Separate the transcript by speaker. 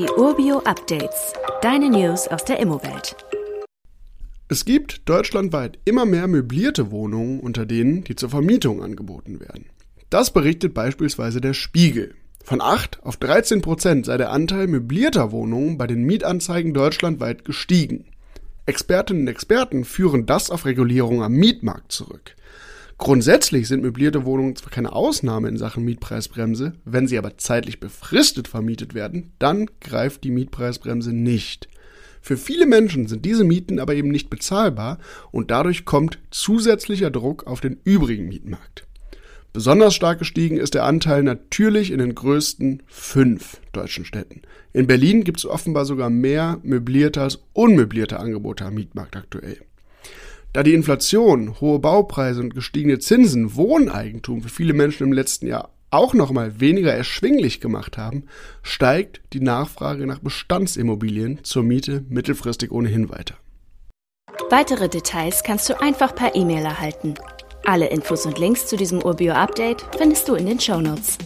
Speaker 1: Die Urbio Updates. Deine News aus der Immowelt.
Speaker 2: Es gibt deutschlandweit immer mehr möblierte Wohnungen unter denen, die zur Vermietung angeboten werden. Das berichtet beispielsweise der Spiegel. Von 8 auf 13 Prozent sei der Anteil möblierter Wohnungen bei den Mietanzeigen deutschlandweit gestiegen. Expertinnen und Experten führen das auf Regulierung am Mietmarkt zurück. Grundsätzlich sind möblierte Wohnungen zwar keine Ausnahme in Sachen Mietpreisbremse, wenn sie aber zeitlich befristet vermietet werden, dann greift die Mietpreisbremse nicht. Für viele Menschen sind diese Mieten aber eben nicht bezahlbar und dadurch kommt zusätzlicher Druck auf den übrigen Mietmarkt. Besonders stark gestiegen ist der Anteil natürlich in den größten fünf deutschen Städten. In Berlin gibt es offenbar sogar mehr möblierte als unmöblierte Angebote am Mietmarkt aktuell. Da die Inflation, hohe Baupreise und gestiegene Zinsen Wohneigentum für viele Menschen im letzten Jahr auch nochmal weniger erschwinglich gemacht haben, steigt die Nachfrage nach Bestandsimmobilien zur Miete mittelfristig ohnehin weiter.
Speaker 1: Weitere Details kannst du einfach per E-Mail erhalten. Alle Infos und Links zu diesem Urbio-Update findest du in den Show Notes.